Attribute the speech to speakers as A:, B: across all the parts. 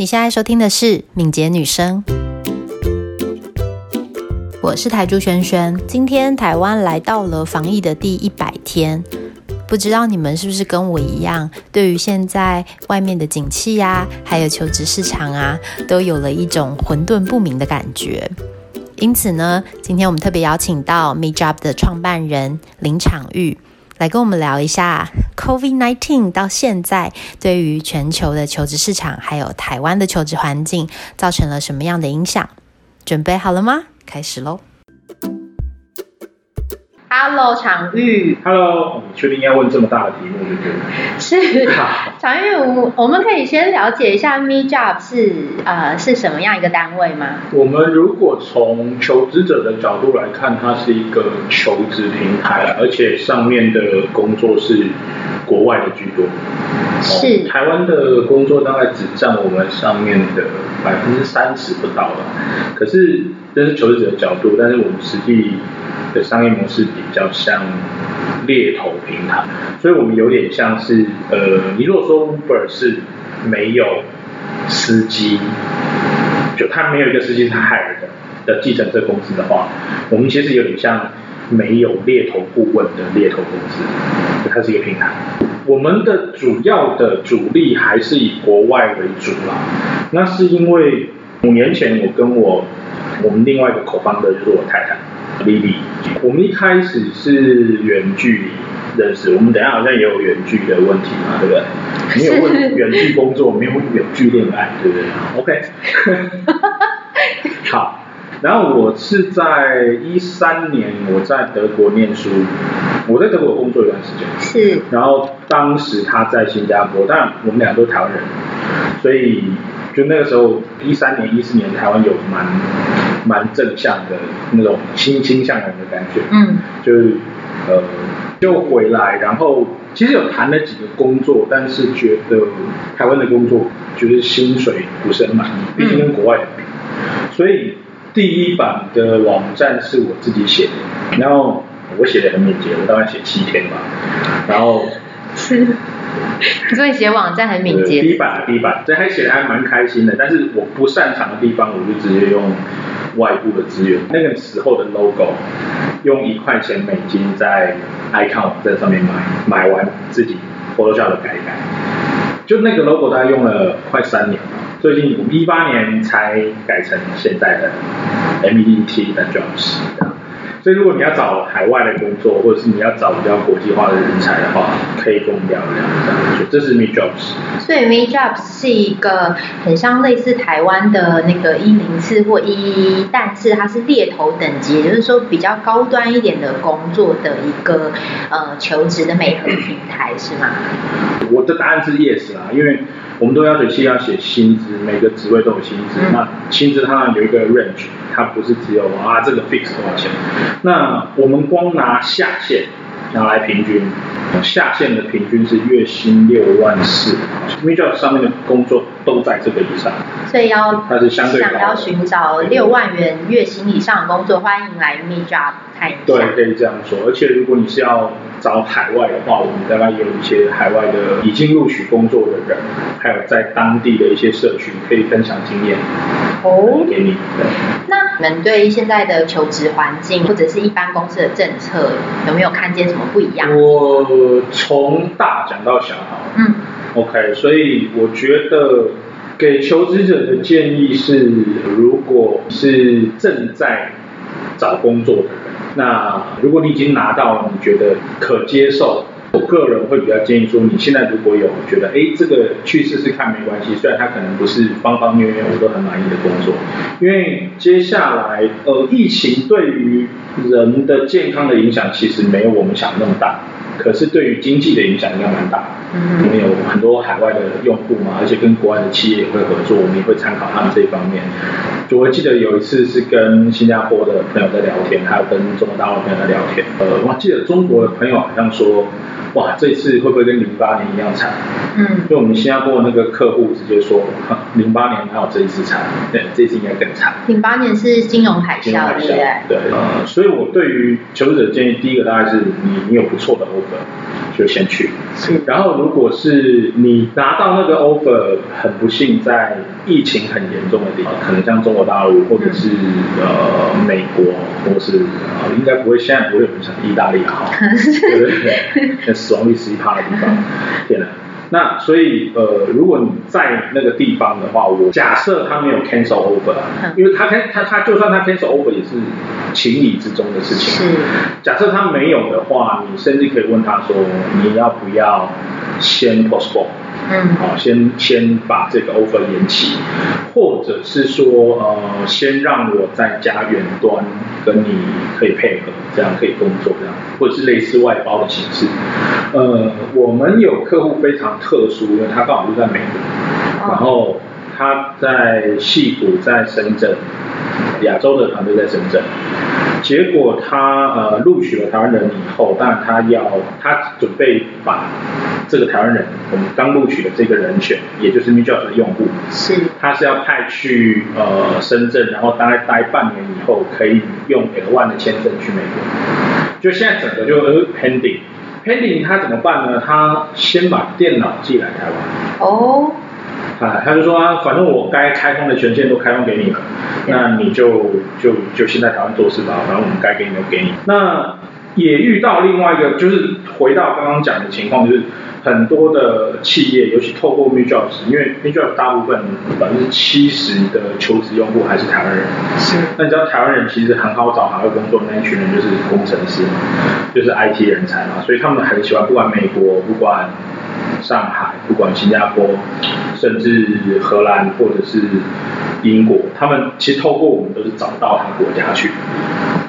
A: 你现在收听的是敏捷女声，我是台珠萱萱。今天台湾来到了防疫的第一百天，不知道你们是不是跟我一样，对于现在外面的景气呀，还有求职市场啊，都有了一种混沌不明的感觉。因此呢，今天我们特别邀请到 MeJob 的创办人林场玉。来跟我们聊一下，COVID-19 到现在对于全球的求职市场，还有台湾的求职环境，造成了什么样的影响？准备好了吗？开始喽！Hello，常玉。
B: Hello，你确定要问这么大的题目对不对？
A: 是，昶育，我我们可以先了解一下 MeJob 是呃是什么样一个单位吗？
B: 我们如果从求职者的角度来看，它是一个求职平台，而且上面的工作是国外的居多。
A: 是。
B: 哦，台湾的工作大概只占我们上面的百分之三十不到了。可是这是求职者的角度，但是我们实际。的商业模式比较像猎头平台，所以我们有点像是呃，你如果说 Uber 是没有司机，就他没有一个司机是他 hire 的的计程车公司的话，我们其实有点像没有猎头顾问的猎头公司，它是一个平台。我们的主要的主力还是以国外为主啦，那是因为五年前我跟我我们另外一个口方的就是我太太。Lily，我们一开始是远距离认识，我们等一下好像也有远距的问题嘛，对不对？你有问远距工作，没有问远距恋爱，对不对？OK，好，然后我是在一三年我在德国念书，我在德国工作一段时间，
A: 是，
B: 然后当时他在新加坡，当然我们俩都是台湾人，所以就那个时候一三年一四年台湾有蛮。蛮正向的那种欣欣向荣的感觉，
A: 嗯，
B: 就是呃，就回来，然后其实有谈了几个工作，但是觉得台湾的工作觉得薪水不是很满意，毕竟跟国外比，嗯，所以第一版的网站是我自己写的，然后我写的很敏捷，我大概写七天吧，然后
A: 是，所以写网站很敏捷，
B: 第一版第一版，所以还写的还蛮开心的，但是我不擅长的地方，我就直接用。外部的资源，那个时候的 logo，用一块钱美金在 icon 网站上面买，买完自己 Photoshop 改一改，就那个 logo 大概用了快三年，最近一八年才改成现在的 MEDT 的 Jobs。所以如果你要找海外的工作，或者是你要找比较国际化的人才的话，可以跟我们聊聊这样。这是 MeJobs。
A: 所以 MeJobs 是一个很像类似台湾的那个一零四或一一一，但是它是猎头等级，也就是说比较高端一点的工作的一个呃求职的美合平台，是吗？
B: 我的答案是 yes 啦，因为我们都要求是要写薪资，每个职位都有薪资，嗯、那薪资它有一个 range。它不是只有啊这个 fix 多少钱，那我们光拿下线拿来平均，下线的平均是月薪六万四，MeJob 上面的工作都在这个以上，
A: 所以要
B: 它是相对
A: 想要寻找六万元月薪以上的工作，欢迎来 MeJob 看一下。
B: 对，可以这样说，而且如果你是要找海外的话，我们大概有一些海外的已经录取工作的人，还有在当地的一些社群可以分享经验。
A: 哦，
B: 给你。对。
A: 那你们对现在的求职环境或者是一般公司的政策有没有看见什么不一样？
B: 我从大讲到小。
A: 嗯。
B: OK，所以我觉得给求职者的建议是，如果是正在找工作的人，那如果你已经拿到，你觉得可接受。我个人会比较建议说，你现在如果有觉得，哎，这个去试试看没关系，虽然它可能不是方方面面我都很满意的工作，因为接下来呃，疫情对于人的健康的影响其实没有我们想那么大，可是对于经济的影响应该蛮大。嗯，我们有很多海外的用户嘛，而且跟国外的企业也会合作，我们也会参考他们这一方面。就我记得有一次是跟新加坡的朋友在聊天，还有跟中国大陆的朋友在聊天。呃，我记得中国的朋友好像说。哇，这次会不会跟零八年一样惨？
A: 嗯，
B: 因为我们新加坡那个客户直接说，零八年还有这一次惨，对，这次应该更惨。
A: 零八年是金融海啸，金融海啸，对，
B: 对，呃，所以我对于求职者建议，第一个大概是你你有不错的 offer，就先去。
A: 是。
B: 然后如果是你拿到那个 offer，很不幸在疫情很严重的地方，可能像中国大陆或者是、嗯、呃美国，或是应该不会现在不会有人想意大利哈，对不对？那死亡率十一趴的地方，天哪！那所以呃，如果你在那个地方的话，我假设他没有 cancel over，因为他他他就算他 cancel over 也是情理之中的事情。是。假设他没有的话，你甚至可以问他说，你要不要先 postpone？嗯。好，先先把这个 offer 延期，或者是说呃，先让我在家远端跟你可以配合，这样可以工作这样。或者是类似外包的形式，呃，我们有客户非常特殊，因为他刚好就在美国，然后他在戏谷，在深圳，亚洲的团队在深圳，结果他呃录取了台湾人以后，当然他要他准备把这个台湾人，我们刚录取的这个人选，也就是 MeJobs 的用户，是，他是要派去呃深圳，然后大概待半年以后，可以用 L1 的签证去美国。就现在整个就呃 pending，pending 他怎么办呢？他先把电脑寄来台湾。哦。啊，他就说啊，反正我该开通的权限都开通给你了，那你就就就先在台湾做事吧，反正我们该给你的给你。那也遇到另外一个，就是回到刚刚讲的情况，就是。很多的企业，尤其透过 MeJobs，因为 MeJobs 大部分百分之七十的求职用户还是台湾人。是。那你知道台湾人其实很好找，还会工作的那一群人就是工程师嘛，就是 IT 人才嘛，所以他们很喜欢，不管美国，不管上海，不管新加坡，甚至荷兰或者是英国，他们其实透过我们都是找到他国家去。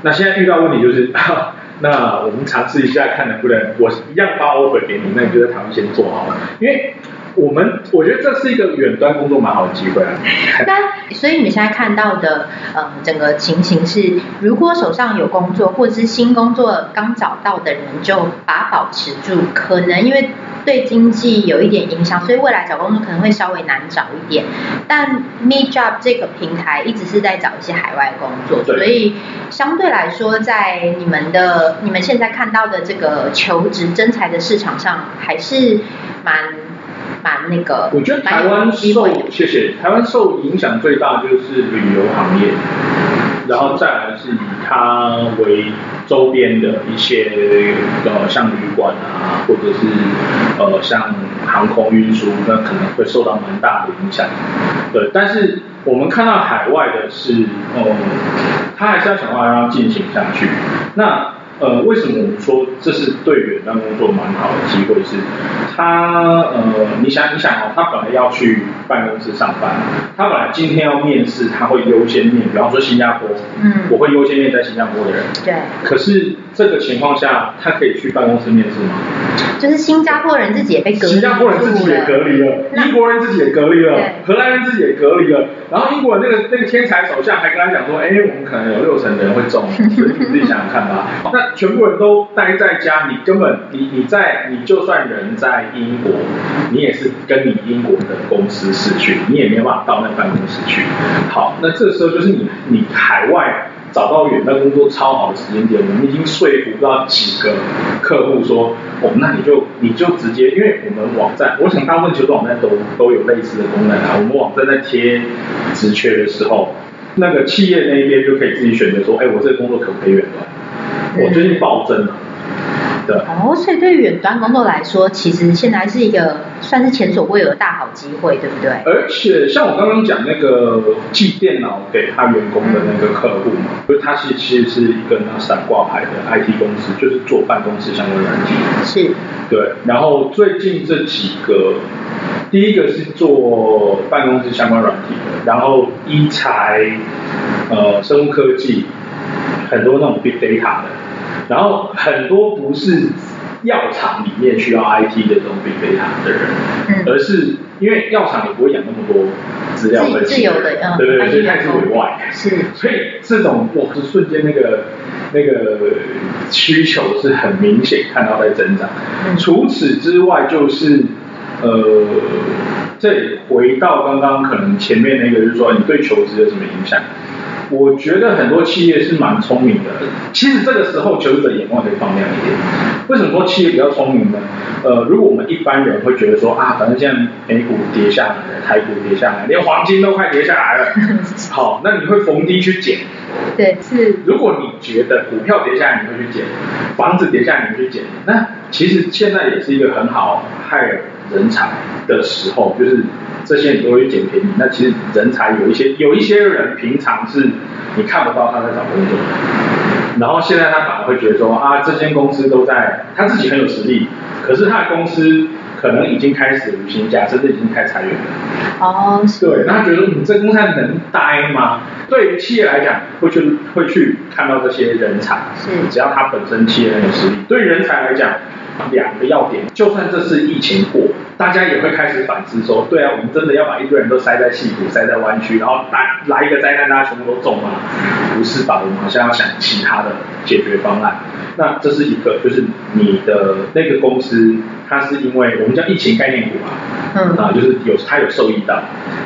B: 那现在遇到问题就是。那我们尝试一下，看能不能我一样发 offer 给你，那你就在台湾先做好了，因为我们我觉得这是一个远端工作蛮好的机会啊。
A: 所以你们现在看到的呃整个情形是，如果手上有工作或者是新工作刚找到的人，就把它保持住，可能因为。对经济有一点影响，所以未来找工作可能会稍微难找一点。但 MeJob 这个平台一直是在找一些海外工作，所以相对来说，在你们的你们现在看到的这个求职征才的市场上，还是蛮蛮那个。
B: 我觉得台湾受谢谢台湾受影响最大就是旅游行业，然后再来是以它为。周边的一些呃，像旅馆啊，或者是呃，像航空运输，那可能会受到蛮大的影响。对，但是我们看到海外的是，嗯，他还是要想办法让它进行下去。那呃，为什么我们说这是对远端工作蛮好的机会？是，他呃，你想你想哦，他本来要去办公室上班，他本来今天要面试，他会优先面，比方说新加坡，嗯，我会优先面在新加坡的人，对。可是这个情况下，他可以去办公室面试吗？
A: 就是新加坡人自己也被隔离，
B: 新加坡人自己也隔离了，英国人自己也隔离了，荷兰人自己也隔离了。然后英国人那个那个天才首相还跟他讲说，哎，我们可能有六成的人会中，所以你自己想想看吧。那全部人都待在家，你根本你你在你就算人在英国，你也是跟你英国的公司视讯，你也没有办法到那个办公室去。好，那这时候就是你你海外找到远端工作超好的时间点，我们已经说服不到几个客户说，哦，那你就你就直接，因为我们网站，我想大部分求职网站都都有类似的功能啊。我们网站在贴职缺的时候，那个企业那边就可以自己选择说，哎，我这个工作可不可以远端？我最近暴增了，对。
A: 哦，所以对于远端工作来说，其实现在是一个算是前所未有的大好机会，对不对？
B: 而且像我刚刚讲那个寄电脑给他员工的那个客户嘛，就他是其实是一个那散挂牌的 IT 公司，就是做办公室相关软体。是。对，然后最近这几个，第一个是做办公室相关软体的，然后医材，呃，生物科技。很多那种 big data 的，然后很多不是药厂里面需要 IT 的这种 big data 的人，嗯、而是因为药厂也不会养那么多资料分析，对对对，所以它是委外，是，所以这种哇，是瞬间那个那个需求是很明显看到在增长。嗯、除此之外，就是呃，这回到刚刚可能前面那个，就是说你对求职有什么影响？我觉得很多企业是蛮聪明的。其实这个时候求职者眼光可以放亮一点。为什么说企业比较聪明呢？呃，如果我们一般人会觉得说啊，反正现在美股跌下来了，台股跌下来，连黄金都快跌下来了，好，那你会逢低去捡。
A: 对，是。
B: 如果你觉得股票跌下来，你会去捡；房子跌下来，你会去捡。那其实现在也是一个很好害人才的时候，就是这些你都会捡便宜。那其实人才有一些，有一些人平常是你看不到他在找工作，然后现在他反而会觉得说啊，这间公司都在，他自己很有实力，可是他的公司。可能已经开始无薪假，甚至已经开始裁员了。
A: 哦，
B: 对，那他觉得你这公司还能待吗？对于企业来讲，会去会去看到这些人才，是，只要他本身企业很有实力。对于人才来讲，两个要点，就算这次疫情过，大家也会开始反思说，对啊，我们真的要把一堆人都塞在戏谷，塞在湾区，然后来来一个灾难，大家全部都中吗？不是吧？我们好像要想其他的解决方案。那这是一个，就是你的那个公司，它是因为我们叫疫情概念股嘛，嗯，啊，就是有它有受益到。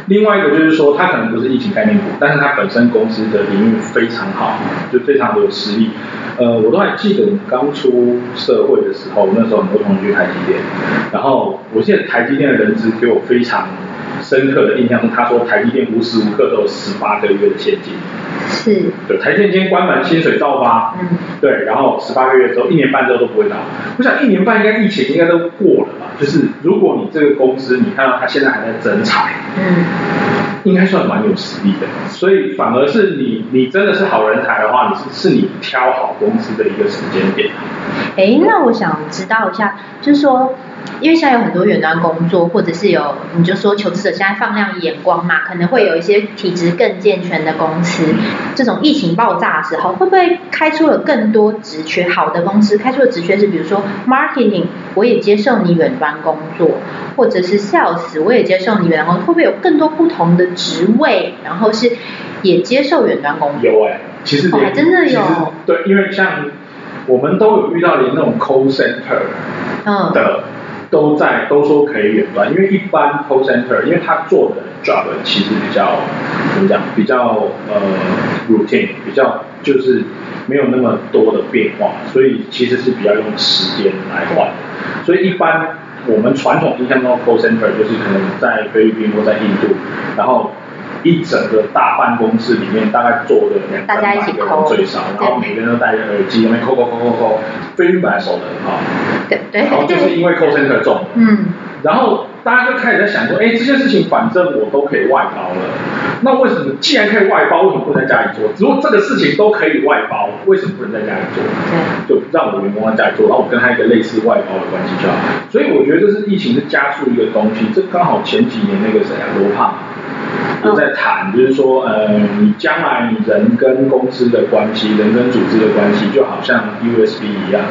B: 另外一个就是说，它可能不是疫情概念股，但是它本身公司的领域非常好，就非常的有实力。呃，我都还记得我们刚出社会的时候，那时候很多同学去台积电，然后我记得台积电的人资给我非常深刻的印象是，他说台积电无时无刻都有十八个月的现金。是，对，台积电今天关门，薪水照发，嗯，对，然后十八个月之后，一年半之后都不会倒。我想一年半应该疫情应该都过了吧？就是如果你这个公司，你看到他现在还在增产，嗯，应该算蛮有实力的。所以反而是你，你真的是好人才的话，你是是你挑好公司的一个时间点。
A: 哎，那我想知道一下，就是说。因为现在有很多远端工作，或者是有你就说求职者现在放亮眼光嘛，可能会有一些体质更健全的公司。这种疫情爆炸的时候，会不会开出了更多职缺？好的公司开出的职缺是，比如说 marketing，我也接受你远端工作，或者是 sales，我也接受你远端工作，会不会有更多不同的职位，然后是也接受远端工作？
B: 有哎，其实
A: 还真的有。
B: 对，因为像我们都有遇到连那种 call center 的。都在都说可以远端，因为一般 call center，因为他做的 job 其实比较怎么讲，比较呃 routine，比较就是没有那么多的变化，所以其实是比较用时间来换。所以一般我们传统印象中 call center 就是可能在菲律宾或在印度，然后。一整个大办公室里面大概坐的两三百个人最少，然后每个人都戴着耳机，那边扣扣扣扣扣，菲律宾本来守的很好，对对，然后就是因为 call center 重，嗯，然后大家就开始在想说，哎，这件事情反正我都可以外包了，那为什么既然可以外包，为什么不能在家里做？如果这个事情都可以外包，为什么不能在家里做？对，就让我的员工在家里做，然后我跟他一个类似外包的关系就好。所以我觉得这是疫情是加速一个东西，这刚好前几年那个谁啊，罗胖。就在谈，就是说，呃，你将来你人跟公司的关系，人跟组织的关系，就好像 USB 一样，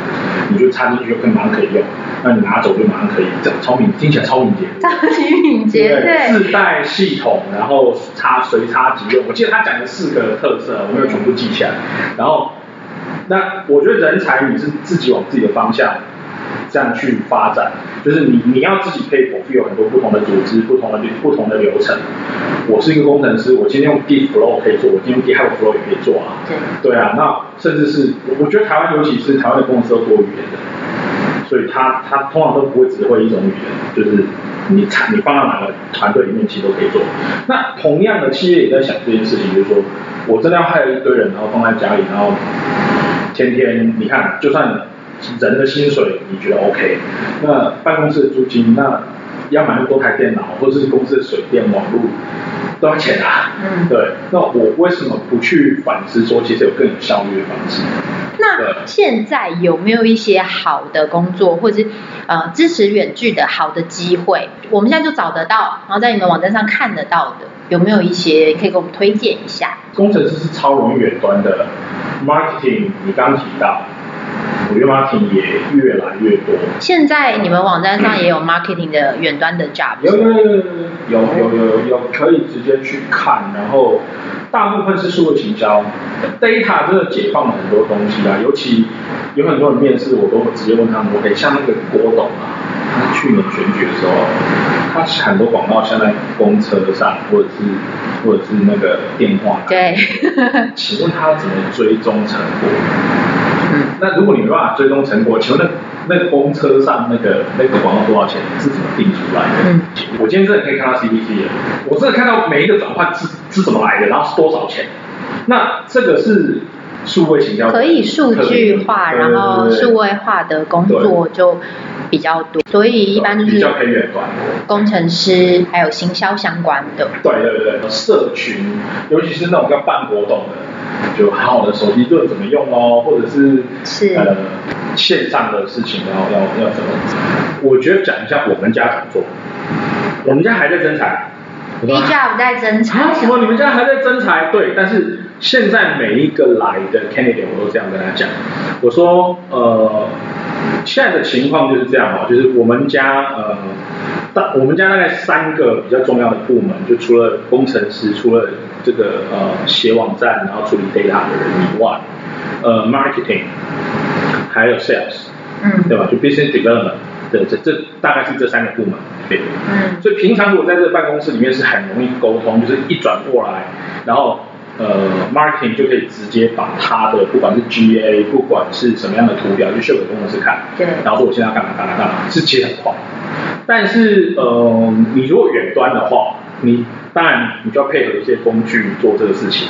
B: 你就插进去就可以马上可以用，那你拿走就马上可以，这聪明，听起来超敏捷，
A: 超级敏捷，对，
B: 对自带系统，然后插随插即用。我记得他讲的四个特色，我没有全部记起来。然后，那我觉得人才你是自己往自己的方向。这样去发展，就是你你要自己可以 fulfill 很多不同的组织、不同的不同的流程。我是一个工程师，我今天用 Git Flow 可以做，我今天用 GitHub Flow 也可以做啊。对。对啊，那甚至是我我觉得台湾尤其是台湾的公司都多语言的，所以他他通常都不会只会一种语言，就是你你放到哪个团队里面其实都可以做。那同样的企业也在想这件事情，就是说我真的要害了一堆人，然后放在家里，然后天天你看就算。人的薪水你觉得 OK？那办公室的租金，那要买多台电脑，或者是公司的水电网络都要钱啊。嗯。对。那我为什么不去反思说，其实有更有效率的方式？
A: 那现在有没有一些好的工作，或者是呃支持远距的好的机会？我们现在就找得到，然后在你们网站上看得到的，有没有一些可以给我们推荐一下？
B: 工程师是超容易远端的，marketing 你刚提到。Marketing 也越来越多。
A: 现在你们网站上也有 marketing 的远端的 job。
B: 有有有有有有有可以直接去看，然后大部分是数位行销，data 真的解放了很多东西啊，尤其有很多人面试，我都直接问他们，OK，像那个郭董啊，他去年选举的时候，他很多广告像在公车上或者是或者是那个电话，
A: 对，
B: 请问他怎么追踪成果？嗯，那如果你没办法追踪成果，请问那那公车上那个那个广告多少钱？是怎么定出来的？嗯，我今天真的可以看到 CPC 了，我真的看到每一个转换是是怎么来的，然后是多少钱？那这个是数位行销
A: 可以数据化，然后数位化的工作就比较多，所以一般就是比较偏远端，工程师还有行销相关的。
B: 对对对，社群，尤其是那种要办活动的，就好好的手机盾怎么用哦，或者是是呃线上的事情要要要怎么？我觉得讲一下我们家怎么做，我们家还在征才。
A: B-Job 在征才。
B: 啊？什么？你们家还在增材？对，但是现在每一个来的 candidate 我都这样跟他讲，我说呃，现在的情况就是这样哦，就是我们家呃，大我们家大概三个比较重要的部门，就除了工程师，除了这个呃写网站然后处理 data 的人以外，呃 marketing，还有 sales，嗯，对吧？就 business development。对，这这大概是这三个部门，对。嗯。所以平常如果在这个办公室里面是很容易沟通，就是一转过来，然后呃，marketing 就可以直接把它的不管是 GA，不管是什么样的图表，就秀给工程师看。对。然后说我现在要干嘛干嘛干嘛，是其实很快。但是呃，你如果远端的话，你当然你就要配合一些工具做这个事情。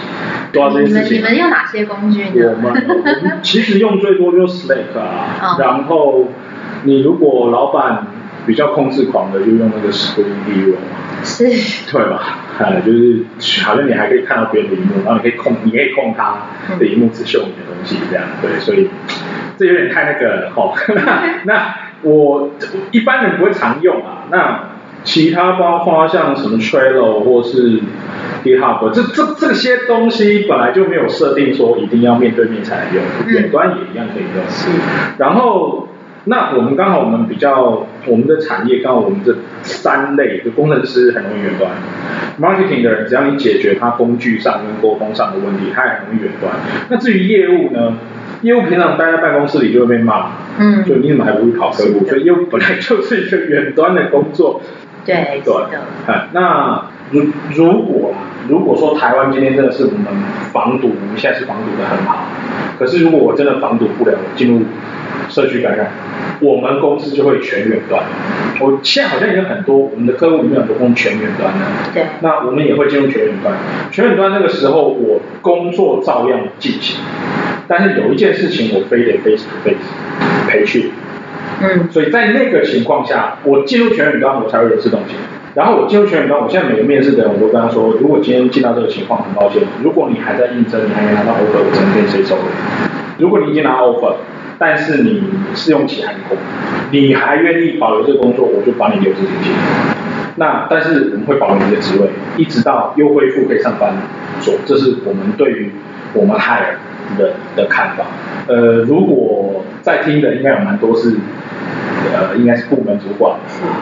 B: 做这些事情。
A: 你们你们用哪些工具呢？
B: 我们我们其实用最多就是 Slack 啊，然后。你如果老板比较控制狂的，就用那个 Viewer 嘛，是，对吧？呃，就是好像你还可以看到别人的荧幕，然后你可以控，你可以控他的荧幕只秀你的东西，这样，对，所以这有点太那个了齁。那我一般人不会常用啊。那其他包括像什么 Trello 或是 GitHub，这这这些东西本来就没有设定说一定要面对面才能用，远端也一样可以用。是，然后。那我们刚好，我们比较我们的产业刚好我们这三类，就工程师很容易远端，marketing 的人只要你解决他工具上跟沟通上的问题，他也很容易远端。那至于业务呢？业务平常待在办公室里就会被骂，嗯，就你怎么还不会跑客户？所以业务本来就是一个远端的工作。
A: 对，
B: 对，哎，那如如果如果说台湾今天真的是我们防堵，我们现在是防堵的很好，可是如果我真的防堵不了，进入社区感染，我们公司就会全远端。我现在好像已经很多，我们的客户里面很多用全远端的。对。那我们也会进入全远端。全远端那个时候，我工作照样进行，但是有一件事情我非得 face to face 培训。嗯。所以在那个情况下，我进入全远端，我才会有自动性。然后我进入全远端，我现在每个面试的人，我都跟他说，如果今天进到这个情况，很抱歉，如果你还在应征，你还没拿到 offer，我只能跟谁走了。如果你已经拿到 offer。但是你试用期还够，你还愿意保留这个工作，我就把你留职停薪。那但是我们会保留你的职位，一直到又恢复可以上班做，这是我们对于我们 hire 的的看法。呃，如果在听的应该有蛮多是，呃，应该是部门主管，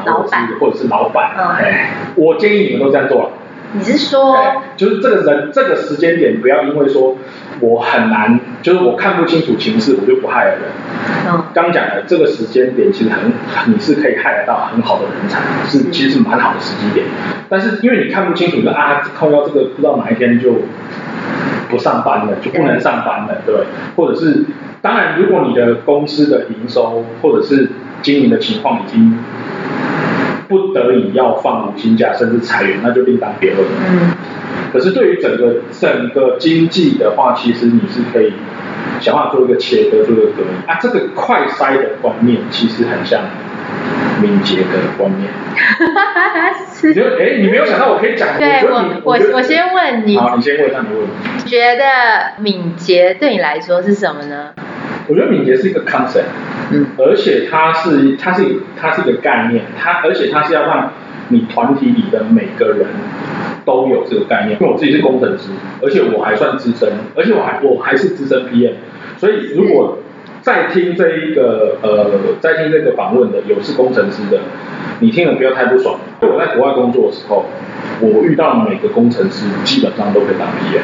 A: 老板
B: 或者是老板，哎，我建议你们都这样做。
A: 你是说，
B: 就是这个人这个时间点，不要因为说我很难，就是我看不清楚情势，我就不 hire 人。嗯。刚讲的这个时间点，其实很你是可以 hire 到很好的人才，是其实是蛮好的时机点。但是因为你看不清楚，就啊，碰到这个不知道哪一天就不上班了，就不能上班了，对。或者是，当然如果你的公司的营收或者是经营的情况已经。不得已要放无薪假，甚至裁员，那就另当别论。嗯。可是对于整个整个经济的话，其实你是可以想办法做一个切割，做一个隔离啊。这个快筛的观念其实很像敏捷的观念。哈哈哈哈是。就哎，你没有想到我可以讲？
A: 对我我我，我先问你。
B: 好，你先问一下你问
A: 题。觉得敏捷对你来说是什么呢？
B: 我觉得敏捷是一个 concept，嗯，而且它是它是它是一个概念，它而且它是要让你团体里的每个人都有这个概念。因为我自己是工程师，而且我还算资深，而且我还我还是资深 PM，所以如果在听这一个呃在听这个访问的有是工程师的，你听了不要太不爽。我在国外工作的时候，我遇到每个工程师基本上都可以当 PM，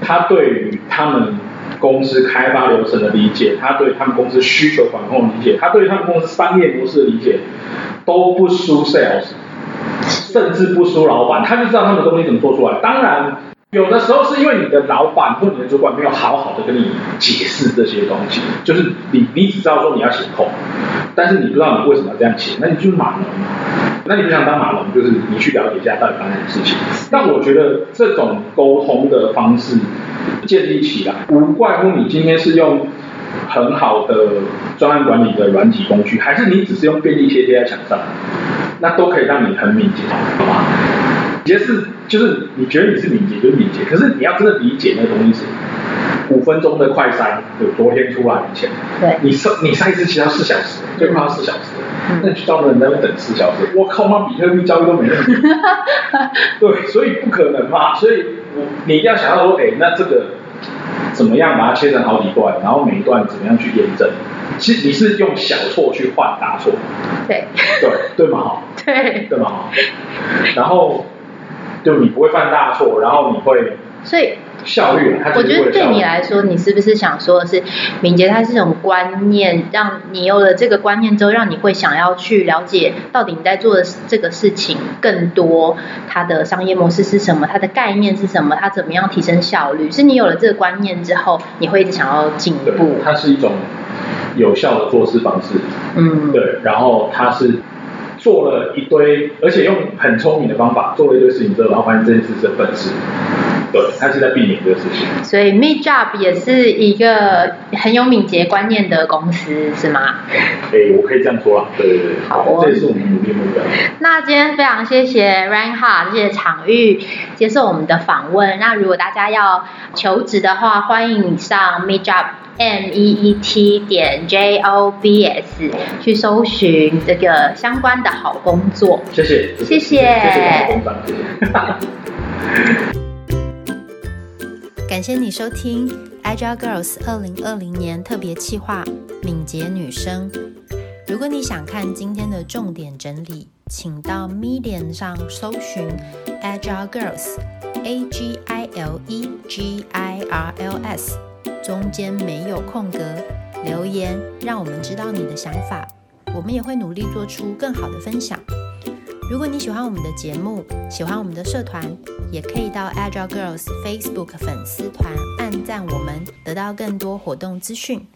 B: 他对于他们。公司开发流程的理解，他对他们公司需求管控的理解，他对他们公司商业模式的理解，都不输 sales。甚至不输老板，他就知道他们的东西怎么做出来。当然，有的时候是因为你的老板或你的主管没有好好的跟你解释这些东西，就是你你只知道说你要写扣，但是你不知道你为什么要这样写，那你就是码农嘛。那你不想当码农，就是你去了解一下到底发生什么事情。但我觉得这种沟通的方式建立起来，无怪乎你今天是用很好的专案管理的软体工具，还是你只是用便利贴贴在墙上，那都可以让你很敏捷，好吧？敏捷是就是你觉得你是敏捷就是敏捷，可是你要真的理解那个东西是五分钟的快筛，有昨天出来以前，
A: 对，
B: 你筛你筛一次其他四小时，最快要四小时。那你去招人，在那等四小时，我靠，妈比特币交易都没问题。对，所以不可能嘛，所以我你一定要想到说，哎、欸，那这个怎么样把它切成好几段，然后每一段怎么样去验证？其实你是用小错去换大错。
A: 对。
B: 对对嘛？
A: 对。
B: 对嘛？然后就你不会犯大错，然后你会。
A: 所以。
B: 效率，
A: 我觉得对你来说，你是不是想说的是，敏捷它是一种观念，让你有了这个观念之后，让你会想要去了解到底你在做的这个事情更多，它的商业模式是什么，它的概念是什么，它怎么样提升效率？是你有了这个观念之后，你会一直想要进步。
B: 它是一种有效的做事方式，嗯，对，然后它是做了一堆，而且用很聪明的方法做了一堆事情之后，然后发现这件事是笨事。对，他是在避免这个事情。
A: 所以 MeetJob 也是一个很有敏捷观念的公司，是吗？
B: 哎，我可以这样说啊。对对对。
A: 好哦。
B: 这也是我们努力目标。
A: 那今天非常谢谢 Reinhard 谢谢场域接受我们的访问。那如果大家要求职的话，欢迎上 MeetJob M E E T 点 J O B S 去搜寻这个相关的好工作。
B: 谢谢。谢谢。谢谢。
A: 感谢你收听 Agile Girls 二零二零年特别企划《敏捷女声》。如果你想看今天的重点整理，请到 Medium 上搜寻 Agile Girls A G I L E G I R L S，中间没有空格，留言让我们知道你的想法，我们也会努力做出更好的分享。如果你喜欢我们的节目，喜欢我们的社团，也可以到 Agile Girls Facebook 粉丝团按赞我们，得到更多活动资讯。